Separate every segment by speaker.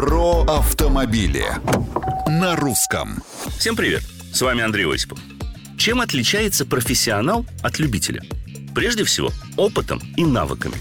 Speaker 1: Про автомобили на русском.
Speaker 2: Всем привет! С вами Андрей Осипов. Чем отличается профессионал от любителя? Прежде всего, опытом и навыками.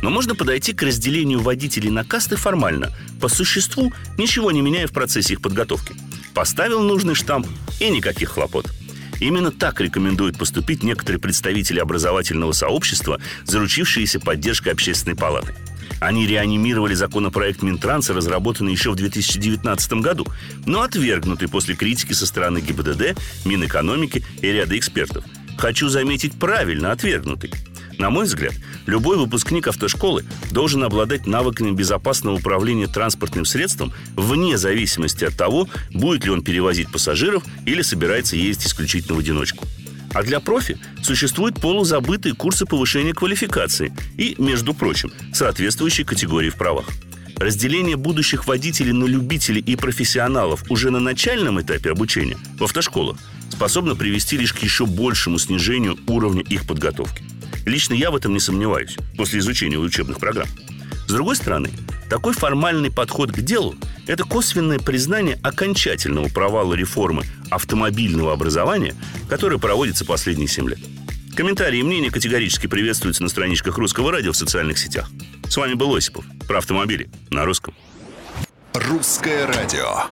Speaker 2: Но можно подойти к разделению водителей на касты формально, по существу, ничего не меняя в процессе их подготовки. Поставил нужный штамп и никаких хлопот – Именно так рекомендуют поступить некоторые представители образовательного сообщества, заручившиеся поддержкой общественной палаты. Они реанимировали законопроект Минтранса, разработанный еще в 2019 году, но отвергнутый после критики со стороны ГИБДД, Минэкономики и ряда экспертов. Хочу заметить, правильно отвергнутый. На мой взгляд, любой выпускник автошколы должен обладать навыками безопасного управления транспортным средством вне зависимости от того, будет ли он перевозить пассажиров или собирается ездить исключительно в одиночку. А для профи существуют полузабытые курсы повышения квалификации и, между прочим, соответствующие категории в правах. Разделение будущих водителей на любителей и профессионалов уже на начальном этапе обучения в автошколах способно привести лишь к еще большему снижению уровня их подготовки. Лично я в этом не сомневаюсь после изучения учебных программ. С другой стороны, такой формальный подход к делу – это косвенное признание окончательного провала реформы автомобильного образования, которая проводится последние 7 лет. Комментарии и мнения категорически приветствуются на страничках Русского радио в социальных сетях. С вами был Осипов. Про автомобили на русском.
Speaker 1: Русское радио.